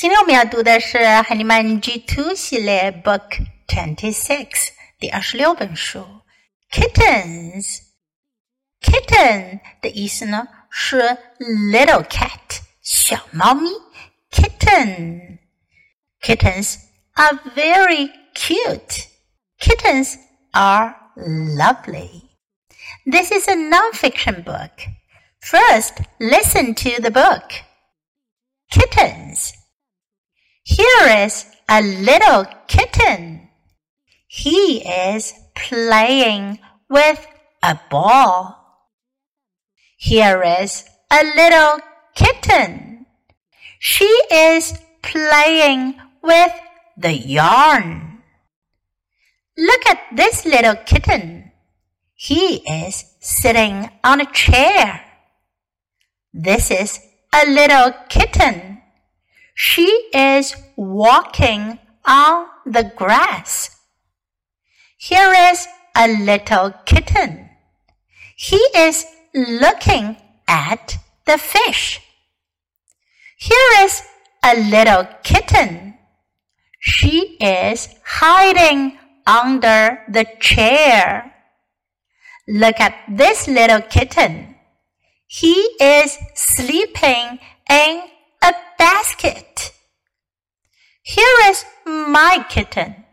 今天我们要读的是海尼曼 G Two 系列 Book Twenty Six 第二十六本书 Kittens。Kitten 的意思呢是 little cat 小猫咪 kitten。Kittens are very cute. Kittens are lovely. This is a non-fiction book. First, listen to the book. Kittens. Here is a little kitten. He is playing with a ball. Here is a little kitten. She is playing with the yarn. Look at this little kitten. He is sitting on a chair. This is a little kitten. She is walking on the grass. Here is a little kitten. He is looking at the fish. Here is a little kitten. She is hiding under the chair. Look at this little kitten. He is sleeping kitten.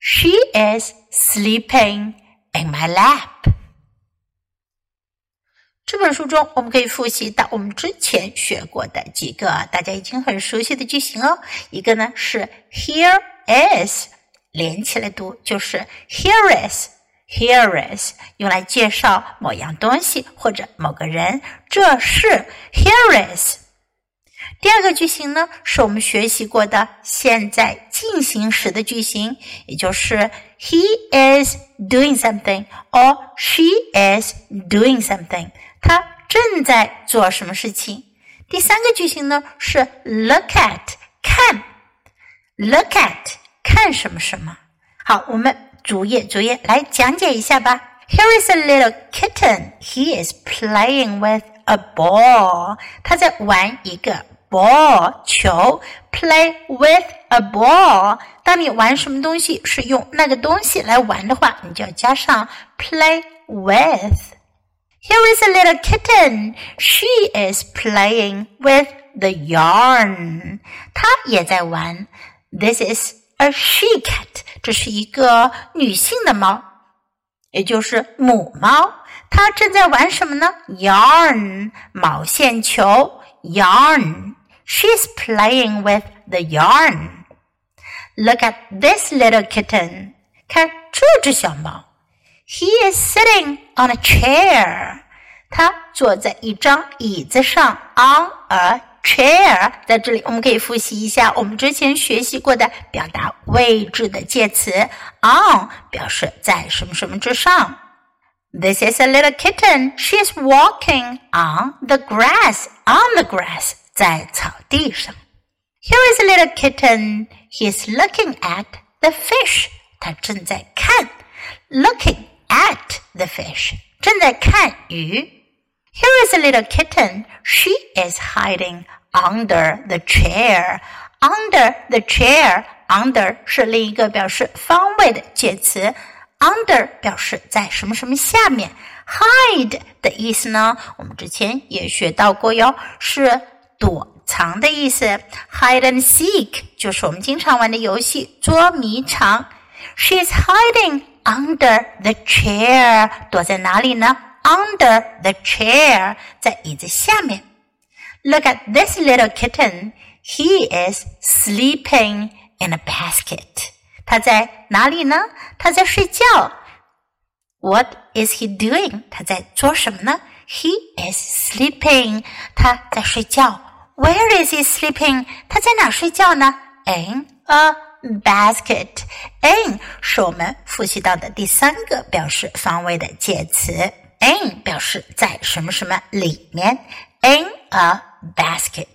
She is sleeping in my lap. 这本书中，我们可以复习到我们之前学过的几个大家已经很熟悉的句型哦。一个呢是 Here is 连起来读，就是 Here is。Here is 用来介绍某样东西或者某个人，这是 Here is。第二个句型呢，是我们学习过的现在进行时的句型，也就是 He is doing something or she is doing something。他正在做什么事情？第三个句型呢是 look at 看，look at 看什么什么。好，我们逐页逐页来讲解一下吧。Here is a little kitten. He is playing with a ball. 他在玩一个 ball 球。Play with a ball. 当你玩什么东西是用那个东西来玩的话，你就要加上 play with。here is a little kitten. She is playing with the yarn. 她也在玩。This is a she cat. 这是一个女性的猫，也就是母猫。它正在玩什么呢？Yarn，毛线球。Yarn. She's playing with the yarn. Look at this little kitten. 看这只小猫。he is sitting on a chair. 他坐在一张椅子上，on a chair。在这里，我们可以复习一下我们之前学习过的表达位置的介词，on 表示在什么什么之上。This is a little kitten. She is walking on the grass. On the grass， 在草地上。Here is a little kitten. He is looking at the fish. 他正在看，looking at the fish，正在看鱼。Here is a little kitten. She is hiding under the chair. Under the chair. Under 是另一个表示方位的介词。Under 表示在什么什么下面。Hide 的意思呢？我们之前也学到过哟，是躲藏的意思。Hide and seek 就是我们经常玩的游戏捉迷藏。She is hiding under the chair，躲在哪里呢？Under the chair，在椅子下面。Look at this little kitten. He is sleeping in a basket. 他在哪里呢？他在睡觉。What is he doing? 他在做什么呢？He is sleeping. 他在睡觉。 Where is he sleeping? 他在哪睡觉呢？In a basket in 是我们复习到的第三个表示方位的介词。in 表示在什么什么里面，in a basket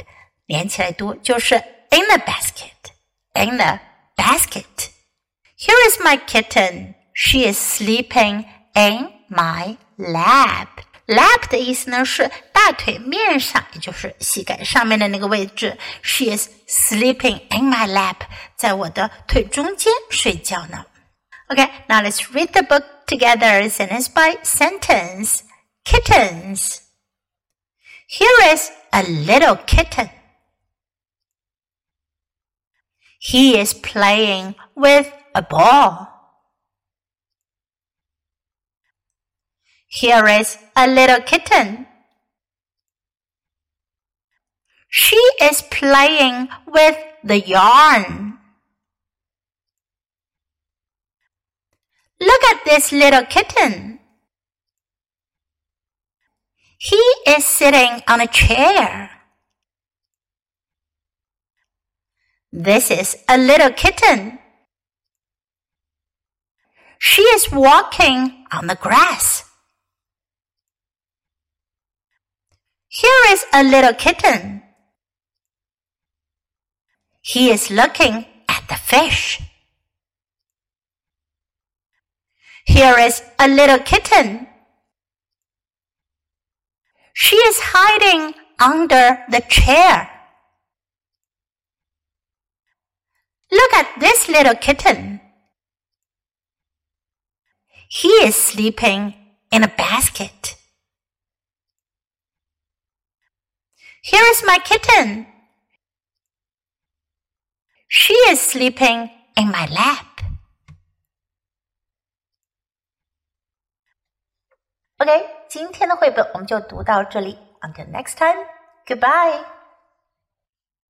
连起来读就是 in a basket。in a basket。Here is my kitten. She is sleeping in my lap. lap 的意思呢是大腿面上，也就是膝盖上面的那个位置。She is sleeping in my lap，在我的腿中间睡觉呢。Okay, now let's read the book together sentence by sentence. Kittens. Here is a little kitten. He is playing with a ball. Here is a little kitten. She is playing with the yarn. Look at this little kitten. He is sitting on a chair. This is a little kitten. She is walking on the grass. Here is a little kitten. He is looking at the fish. Here is a little kitten. She is hiding under the chair. Look at this little kitten. He is sleeping in a basket. Here is my kitten. She is sleeping in my lap. OK，今天的绘本我们就读到这里。Until next time, goodbye.